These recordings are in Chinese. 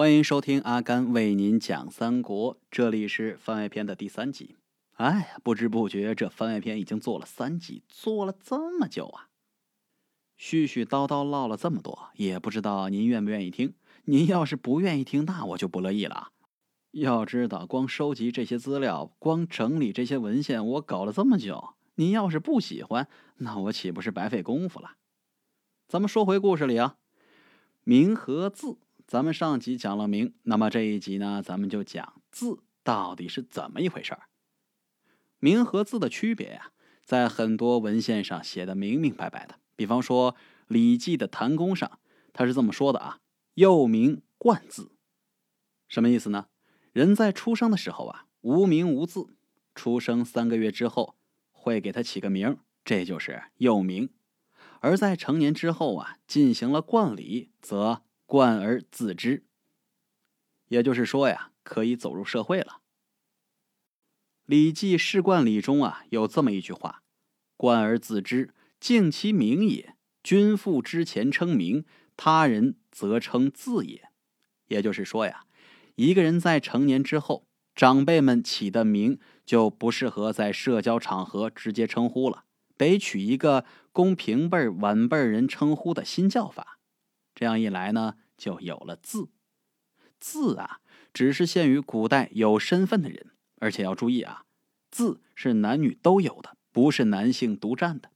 欢迎收听阿甘为您讲三国，这里是番外篇的第三集。哎呀，不知不觉这番外篇已经做了三集，做了这么久啊！絮絮叨叨唠了这么多，也不知道您愿不愿意听。您要是不愿意听，那我就不乐意了。要知道，光收集这些资料，光整理这些文献，我搞了这么久。您要是不喜欢，那我岂不是白费功夫了？咱们说回故事里啊，名和字。咱们上集讲了名，那么这一集呢，咱们就讲字到底是怎么一回事儿。名和字的区别呀，在很多文献上写的明明白白的。比方说《礼记》的谈公上，他是这么说的啊：“幼名冠字。”什么意思呢？人在出生的时候啊，无名无字，出生三个月之后会给他起个名，这就是幼名。而在成年之后啊，进行了冠礼，则冠而自知，也就是说呀，可以走入社会了。《礼记·世冠礼》中啊，有这么一句话：“冠而自知，敬其名也。君父之前称名，他人则称字也。”也就是说呀，一个人在成年之后，长辈们起的名就不适合在社交场合直接称呼了，得取一个供平辈晚辈人称呼的新叫法。这样一来呢，就有了字。字啊，只是限于古代有身份的人，而且要注意啊，字是男女都有的，不是男性独占的。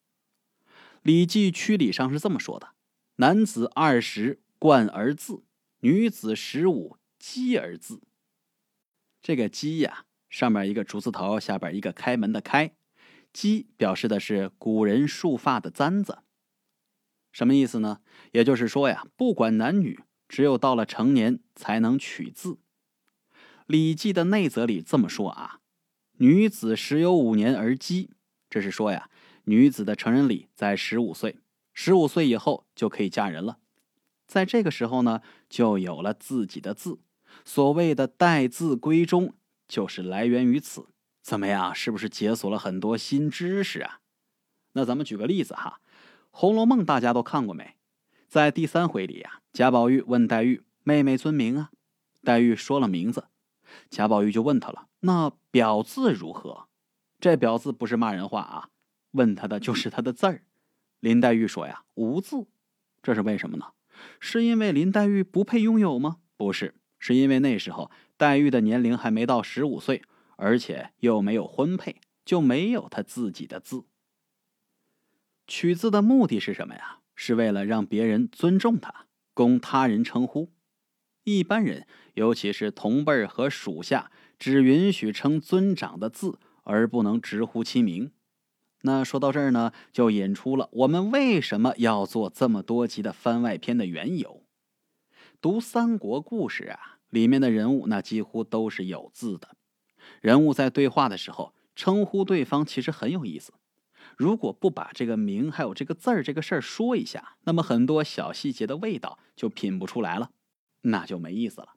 《礼记·曲礼》上是这么说的：“男子二十，冠而字；女子十五，姬而字。”这个“姬”呀，上面一个竹字头，下边一个开门的“开”，“姬”表示的是古人束发的簪子。什么意思呢？也就是说呀，不管男女，只有到了成年才能取字。《礼记》的内则里这么说啊：“女子十有五年而姬。”这是说呀，女子的成人礼在十五岁，十五岁以后就可以嫁人了。在这个时候呢，就有了自己的字。所谓的“待字闺中”，就是来源于此。怎么样？是不是解锁了很多新知识啊？那咱们举个例子哈。《红楼梦》大家都看过没？在第三回里呀，贾宝玉问黛玉：“妹妹尊名啊？”黛玉说了名字，贾宝玉就问他了：“那表字如何？”这表字不是骂人话啊，问他的就是他的字儿。林黛玉说：“呀，无字。”这是为什么呢？是因为林黛玉不配拥有吗？不是，是因为那时候黛玉的年龄还没到十五岁，而且又没有婚配，就没有她自己的字。取字的目的是什么呀？是为了让别人尊重他，供他人称呼。一般人，尤其是同辈和属下，只允许称尊长的字，而不能直呼其名。那说到这儿呢，就引出了我们为什么要做这么多集的番外篇的缘由。读三国故事啊，里面的人物那几乎都是有字的。人物在对话的时候称呼对方，其实很有意思。如果不把这个名还有这个字儿这个事儿说一下，那么很多小细节的味道就品不出来了，那就没意思了。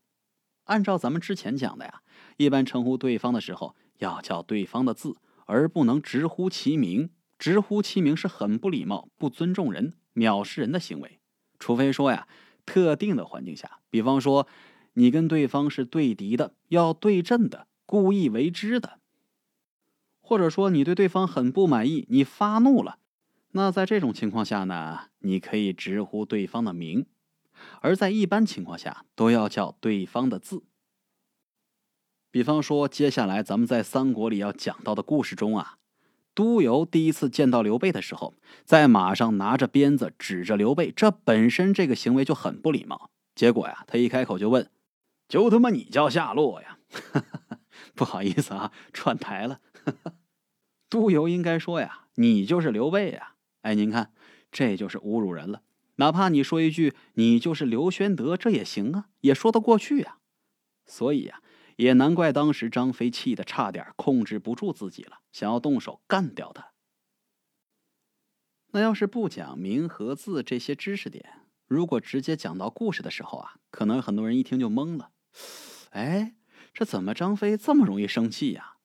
按照咱们之前讲的呀，一般称呼对方的时候要叫对方的字，而不能直呼其名。直呼其名是很不礼貌、不尊重人、藐视人的行为。除非说呀，特定的环境下，比方说你跟对方是对敌的、要对阵的、故意为之的。或者说你对对方很不满意，你发怒了，那在这种情况下呢，你可以直呼对方的名，而在一般情况下都要叫对方的字。比方说，接下来咱们在三国里要讲到的故事中啊，督邮第一次见到刘备的时候，在马上拿着鞭子指着刘备，这本身这个行为就很不礼貌。结果呀，他一开口就问：“就他妈你叫夏洛呀？” 不好意思啊，串台了。督邮应该说呀，你就是刘备呀！哎，您看，这就是侮辱人了。哪怕你说一句你就是刘玄德，这也行啊，也说得过去呀。所以呀，也难怪当时张飞气得差点控制不住自己了，想要动手干掉他。那要是不讲名和字这些知识点，如果直接讲到故事的时候啊，可能很多人一听就懵了。哎，这怎么张飞这么容易生气呀？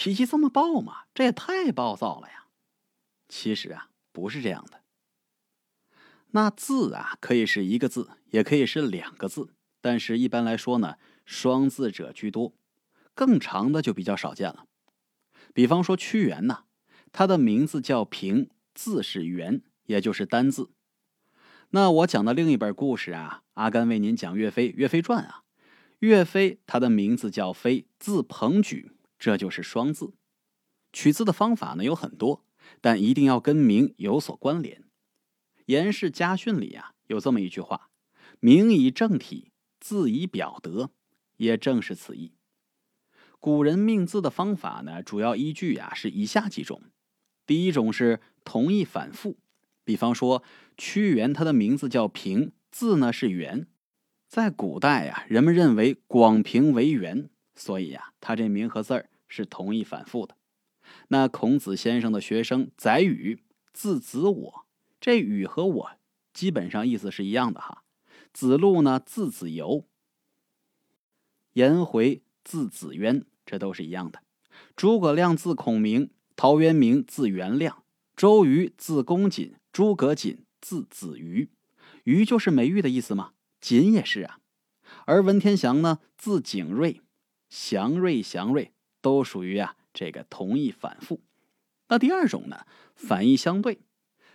脾气这么暴吗？这也太暴躁了呀！其实啊，不是这样的。那字啊，可以是一个字，也可以是两个字，但是一般来说呢，双字者居多，更长的就比较少见了。比方说屈原呐，他的名字叫平，字是元，也就是单字。那我讲的另一本故事啊，阿甘为您讲岳飞《岳飞传》啊，岳飞他的名字叫飞，字鹏举，这就是双字。取字的方法呢有很多，但一定要跟名有所关联。《颜氏家训》里啊有这么一句话：“名以正体，字以表德。”也正是此意。古人命字的方法呢，主要依据啊是以下几种。第一种是同义反复，比方说屈原，他的名字叫平，字呢是元。在古代呀，人们认为广平为元，所以呀，他这名和字儿是同义反复的。那孔子先生的学生宰予，字子我，这予和我基本上意思是一样的哈。子路呢，字子由。颜回字子渊，这都是一样的。诸葛亮字孔明，陶渊明字元亮，周瑜字公瑾，诸葛瑾字子瑜。瑜就是美玉的意思嘛，瑾也是啊。而文天祥呢，字景睿，祥瑞、祥瑞都属于啊这个同义反复。那第二种呢，反义相对，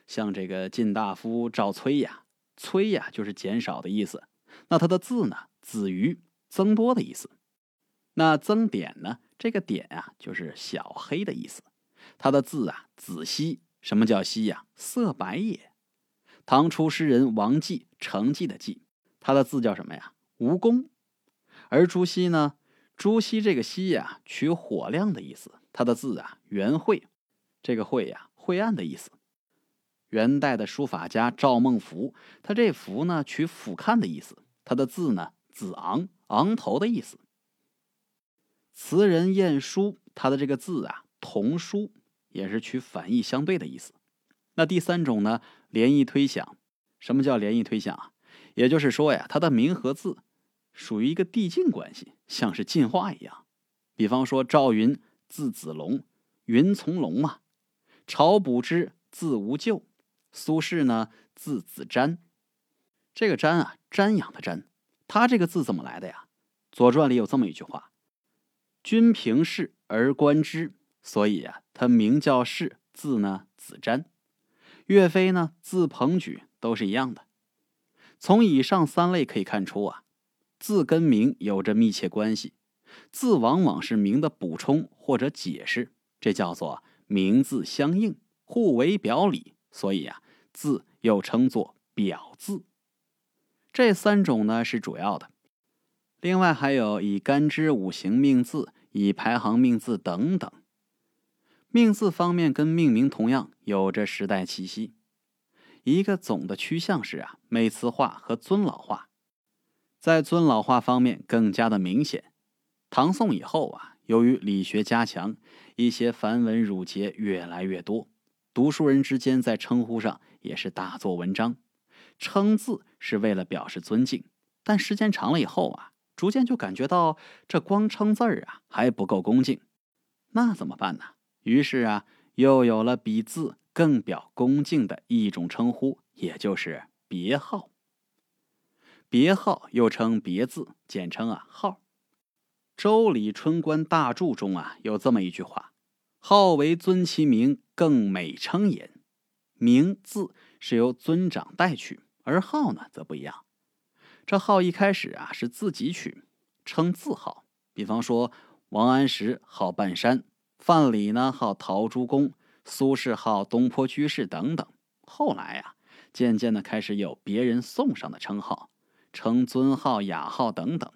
像这个晋大夫赵崔呀，崔呀就是减少的意思。那他的字呢，子瑜。增多的意思，那增点呢？这个点啊，就是小黑的意思。他的字啊，子熙。什么叫熙呀？色白也。唐初诗人王绩，成绩的绩，他的字叫什么呀？吴公。而朱熹呢？朱熹这个熹呀，取火亮的意思。他的字啊，元晦。这个晦呀，晦暗的意思。元代的书法家赵孟頫，他这頫呢，取俯瞰的意思。他的字呢，子昂。昂头的意思。词人晏殊，他的这个字啊，同书，也是取反义相对的意思。那第三种呢，联义推想。什么叫联义推想啊？也就是说呀，他的名和字属于一个递进关系，像是进化一样。比方说赵云字子龙，云从龙嘛；晁补之字无咎，苏轼呢字子瞻。这个瞻啊，瞻仰的瞻。他这个字怎么来的呀？《左传》里有这么一句话：“君平视而观之。”所以啊，他名叫视，字呢子瞻。岳飞呢字鹏举，都是一样的。从以上三类可以看出啊，字跟名有着密切关系。字往往是名的补充或者解释，这叫做名字相应，互为表里。所以啊，字又称作表字。这三种呢是主要的，另外还有以干支五行命字、以排行命字等等。命字方面跟命名同样有着时代气息。一个总的趋向是啊，美词化和尊老化，在尊老化方面更加的明显。唐宋以后啊，由于理学加强，一些繁文缛节越来越多，读书人之间在称呼上也是大做文章。称字是为了表示尊敬，但时间长了以后啊，逐渐就感觉到这光称字儿啊还不够恭敬，那怎么办呢？于是啊，又有了比字更表恭敬的一种称呼，也就是别号。别号又称别字，简称啊号。《周礼春官大著》中啊有这么一句话：“号为尊其名，更美称也。”名字是由尊长代取。而号呢，则不一样。这号一开始啊是自己取，称字号。比方说，王安石号半山，范蠡呢号陶朱公，苏轼号东坡居士等等。后来呀，渐渐的开始有别人送上的称号，称尊号、雅号等等。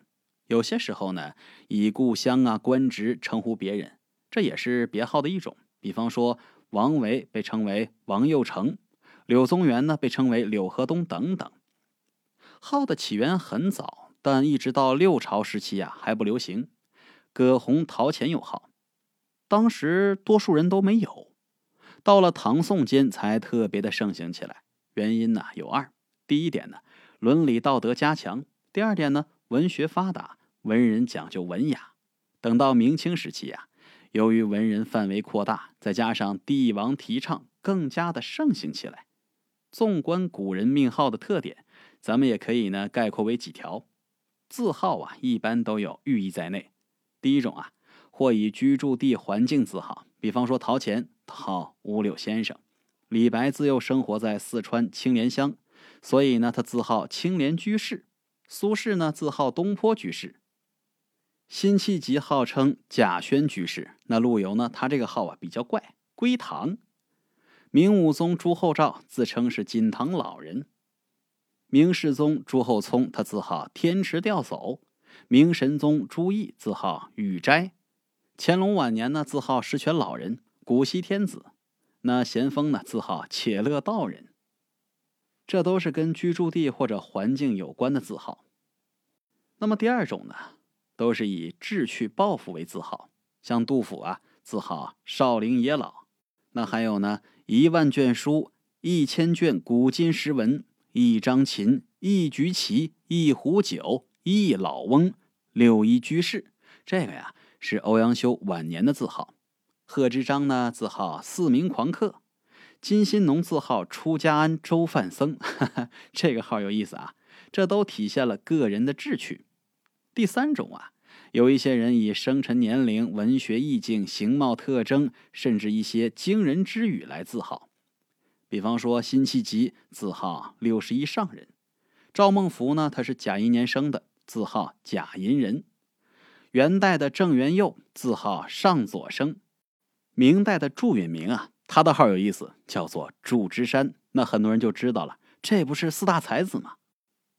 有些时候呢，以故乡啊、官职称呼别人，这也是别号的一种。比方说，王维被称为王右丞。柳宗元呢，被称为柳河东等等。号的起源很早，但一直到六朝时期啊，还不流行。葛洪、陶潜有号，当时多数人都没有。到了唐宋间，才特别的盛行起来。原因呢有二：第一点呢，伦理道德加强；第二点呢，文学发达，文人讲究文雅。等到明清时期啊，由于文人范围扩大，再加上帝王提倡，更加的盛行起来。纵观古人命号的特点，咱们也可以呢概括为几条：字号啊，一般都有寓意在内。第一种啊，或以居住地环境字号，比方说陶潜号五柳先生，李白自幼生活在四川青莲乡，所以呢，他字号青莲居士。苏轼呢，字号东坡居士。辛弃疾号称贾轩居士。那陆游呢，他这个号啊比较怪，归唐。明武宗朱厚照自称是锦堂老人。明世宗朱厚熜，他字号天池吊叟；明神宗朱翊，自号雨斋；乾隆晚年呢，字号十全老人、古稀天子；那咸丰呢，字号且乐道人。这都是跟居住地或者环境有关的字号。那么第二种呢，都是以志趣抱负为字号，像杜甫啊，字号少陵野老；那还有呢，一万卷书，一千卷古今诗文。一张琴，一局棋，一壶酒，一老翁，六一居士。这个呀是欧阳修晚年的字号。贺知章呢，字号四明狂客。金心农字号出家安周范僧。这个号有意思啊，这都体现了个人的志趣。第三种啊，有一些人以生辰年龄、文学意境、形貌特征，甚至一些惊人之语来自号。比方说，辛弃疾字号六十一上人；赵孟頫呢，他是甲寅年生的，字号甲寅人；元代的郑元佑字号上左生；明代的祝允明啊，他的号有意思，叫做祝枝山。那很多人就知道了，这不是四大才子吗？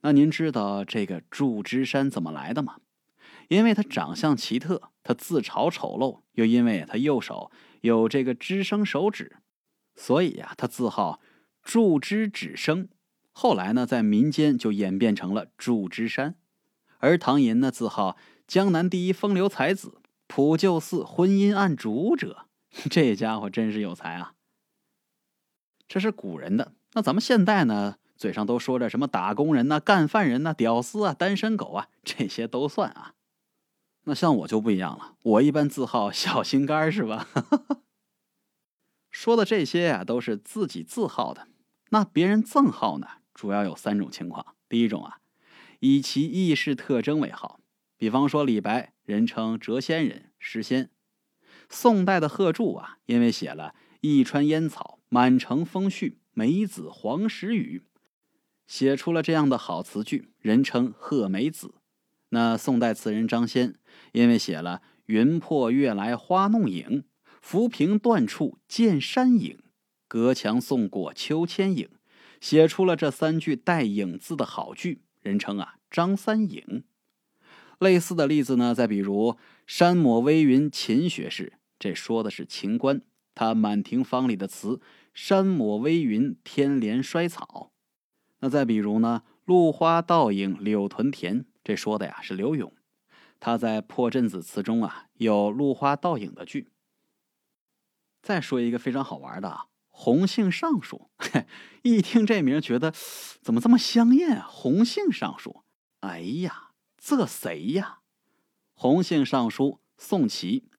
那您知道这个祝枝山怎么来的吗？因为他长相奇特，他自嘲丑陋，又因为他右手有这个支生手指。所以呀，他自号祝枝指生，后来呢，在民间就演变成了祝枝山。而唐寅呢，自号江南第一风流才子、普救寺婚姻案主者，这家伙真是有才啊！这是古人的，那咱们现代呢，嘴上都说着什么打工人呐、干饭人呐、屌丝啊、单身狗啊，这些都算啊。那像我就不一样了，我一般字号小心肝是吧？说的这些呀，都是自己字号的。那别人赠号呢，主要有三种情况。第一种啊，以其意识特征为号，比方说李白，人称谪仙人、诗仙。宋代的贺铸啊，因为写了“一川烟草，满城风絮，梅子黄时雨”，写出了这样的好词句，人称贺梅子。那宋代词人张先，因为写了“云破月来花弄影”。浮萍断处见山影，隔墙送过秋千影，写出了这三句带“影”字的好句，人称啊张三影。类似的例子呢，再比如“山抹微云秦学士”，这说的是秦观，他《满庭芳》里的词“山抹微云，天连衰草”。那再比如呢，“露花倒影柳屯田”，这说的呀是柳永，他在《破阵子》词中啊有“露花倒影”的句。再说一个非常好玩的啊，红杏尚书，一听这名觉得怎么这么香艳啊？红杏尚书，哎呀，这谁呀？红杏尚书宋祁，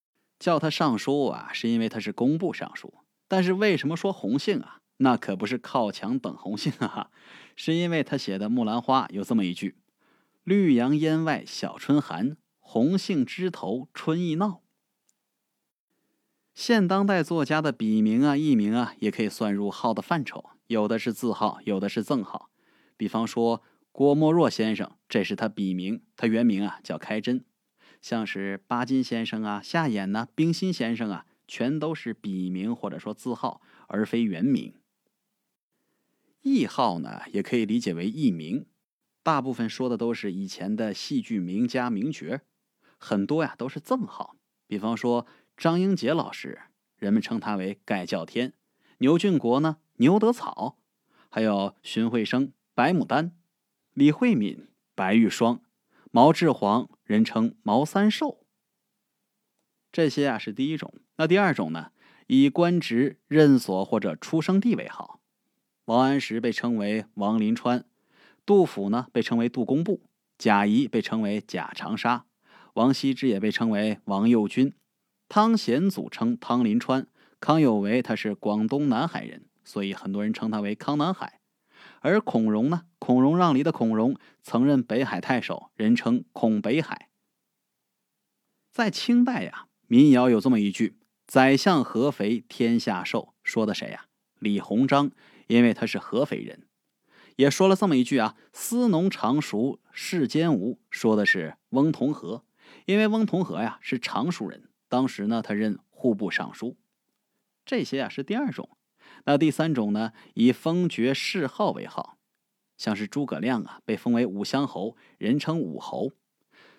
叫他尚书啊，是因为他是工部尚书。但是为什么说红杏啊？那可不是靠墙等红杏啊，是因为他写的《木兰花》有这么一句：“绿杨烟外小春寒，红杏枝头春意闹。”现当代作家的笔名啊、艺名啊，也可以算入号的范畴。有的是字号，有的是赠号。比方说郭沫若先生，这是他笔名，他原名啊叫开珍。像是巴金先生啊、夏衍呐、冰心先生啊，全都是笔名或者说字号，而非原名。艺号呢，也可以理解为艺名，大部分说的都是以前的戏剧名家名角，很多呀都是赠号。比方说。张英杰老师，人们称他为盖叫天；牛俊国呢，牛得草；还有荀慧生，白牡丹；李慧敏，白玉霜；毛志煌，人称毛三寿。这些啊是第一种。那第二种呢，以官职、任所或者出生地为号。王安石被称为王林川，杜甫呢被称为杜工部，贾谊被称为贾长沙，王羲之也被称为王右军。汤显祖称汤林川，康有为他是广东南海人，所以很多人称他为康南海。而孔融呢，孔融让梨的孔融曾任北海太守，人称孔北海。在清代呀，民谣有这么一句：“宰相合肥天下瘦”，说的谁呀？李鸿章，因为他是合肥人。也说了这么一句啊：“司农常熟世间无”，说的是翁同龢，因为翁同龢呀是常熟人。当时呢，他任户部尚书。这些啊是第二种。那第三种呢，以封爵谥号为号，像是诸葛亮啊，被封为武乡侯，人称武侯；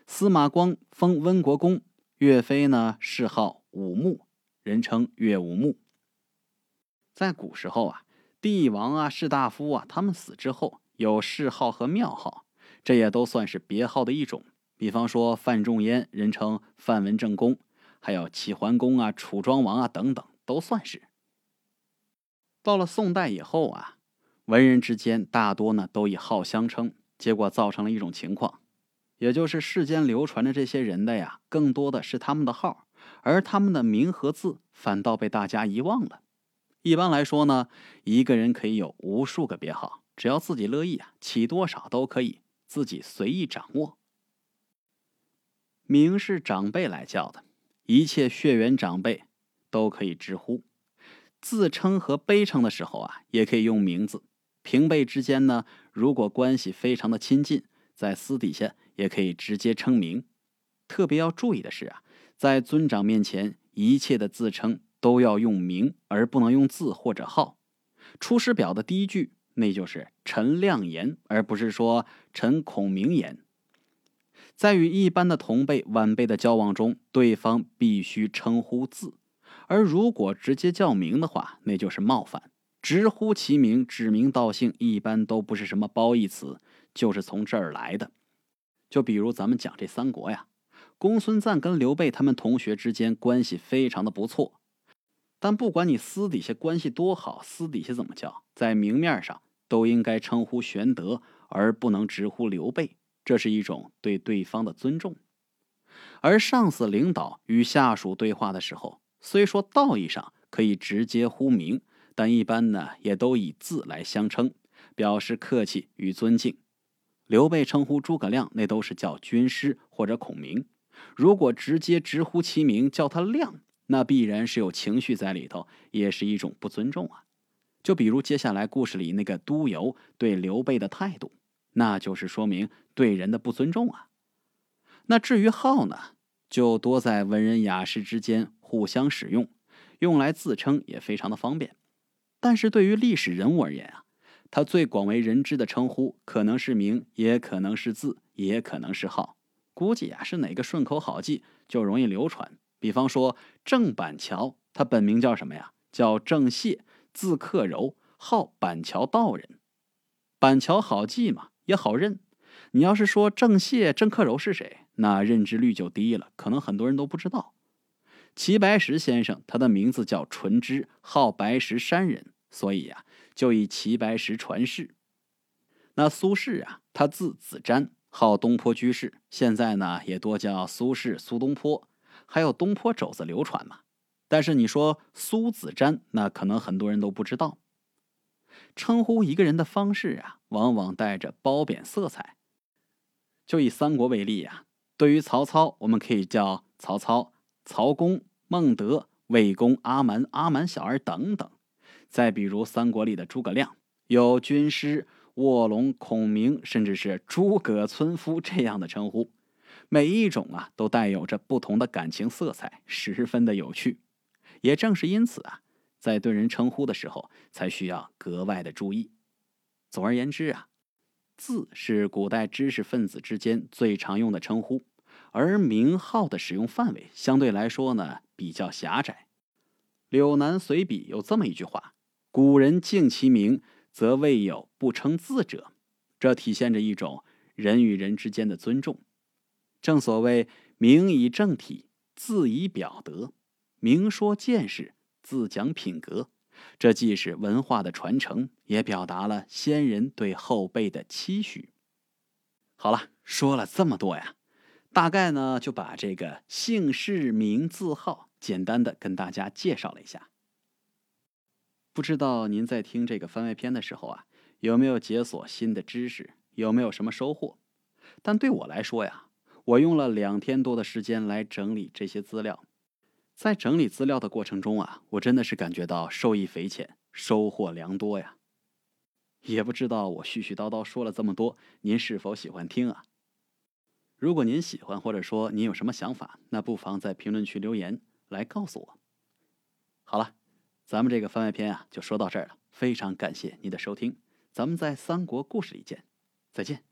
司马光封温国公，岳飞呢谥号武穆，人称岳武穆。在古时候啊，帝王啊、士大夫啊，他们死之后有谥号和庙号，这也都算是别号的一种。比方说范仲淹，人称范文正公，还有齐桓公啊、楚庄王啊等等，都算是。到了宋代以后啊，文人之间大多呢都以号相称，结果造成了一种情况，也就是世间流传的这些人的呀，更多的是他们的号，而他们的名和字反倒被大家遗忘了。一般来说呢，一个人可以有无数个别号，只要自己乐意啊，起多少都可以，自己随意掌握。名是长辈来叫的，一切血缘长辈都可以直呼。自称和卑称的时候啊，也可以用名字。平辈之间呢，如果关系非常的亲近，在私底下也可以直接称名。特别要注意的是啊，在尊长面前，一切的自称都要用名，而不能用字或者号。出师表的第一句，那就是陈亮言，而不是说陈孔明言。在与一般的同辈、晚辈的交往中，对方必须称呼字。而如果直接叫名的话，那就是冒犯；直呼其名、指名道姓，一般都不是什么褒义词，就是从这儿来的。就比如咱们讲这三国呀，公孙瓒跟刘备他们同学之间关系非常的不错，但不管你私底下关系多好，私底下怎么叫，在明面上都应该称呼玄德，而不能直呼刘备，这是一种对对方的尊重。而上司领导与下属对话的时候，虽说道义上可以直接呼名，但一般呢也都以字来相称，表示客气与尊敬。刘备称呼诸葛亮，那都是叫军师或者孔明。如果直接直呼其名，叫他亮，那必然是有情绪在里头，也是一种不尊重啊。就比如接下来故事里那个督邮对刘备的态度，那就是说明对人的不尊重啊。那至于号呢，就多在文人雅士之间。互相使用，用来自称也非常的方便。但是对于历史人物而言啊，他最广为人知的称呼可能是名，也可能是字，也可能是号。估计啊是哪个顺口好记就容易流传。比方说郑板桥，他本名叫什么呀？叫郑燮，字克柔，号板桥道人。板桥好记嘛，也好认。你要是说郑燮、郑克柔是谁，那认知率就低了，可能很多人都不知道。齐白石先生，他的名字叫纯之，号白石山人，所以呀，就以齐白石传世。那苏轼啊，他字子瞻，号东坡居士，现在呢也多叫苏轼、苏东坡，还有东坡肘子流传嘛。但是你说苏子瞻，那可能很多人都不知道。称呼一个人的方式啊，往往带着褒贬色彩。就以三国为例呀，对于曹操，我们可以叫曹操。曹公、孟德、魏公、阿瞒、阿瞒小儿等等，再比如三国里的诸葛亮，有军师、卧龙、孔明，甚至是诸葛村夫这样的称呼，每一种啊都带有着不同的感情色彩，十分的有趣。也正是因此啊，在对人称呼的时候，才需要格外的注意。总而言之啊，字是古代知识分子之间最常用的称呼。而名号的使用范围相对来说呢比较狭窄，《柳南随笔》有这么一句话：“古人敬其名，则未有不称字者。”这体现着一种人与人之间的尊重。正所谓“名以正体，字以表德”，明说见识，字讲品格。这既是文化的传承，也表达了先人对后辈的期许。好了，说了这么多呀。大概呢，就把这个姓氏名字号简单的跟大家介绍了一下。不知道您在听这个番外篇的时候啊，有没有解锁新的知识，有没有什么收获。但对我来说呀，我用了两天多的时间来整理这些资料，在整理资料的过程中啊，我真的是感觉到受益匪浅，收获良多呀。也不知道我絮絮叨叨说了这么多，您是否喜欢听啊？如果您喜欢，或者说您有什么想法，那不妨在评论区留言来告诉我。好了，咱们这个番外篇啊，就说到这儿了。非常感谢您的收听，咱们在三国故事里见，再见。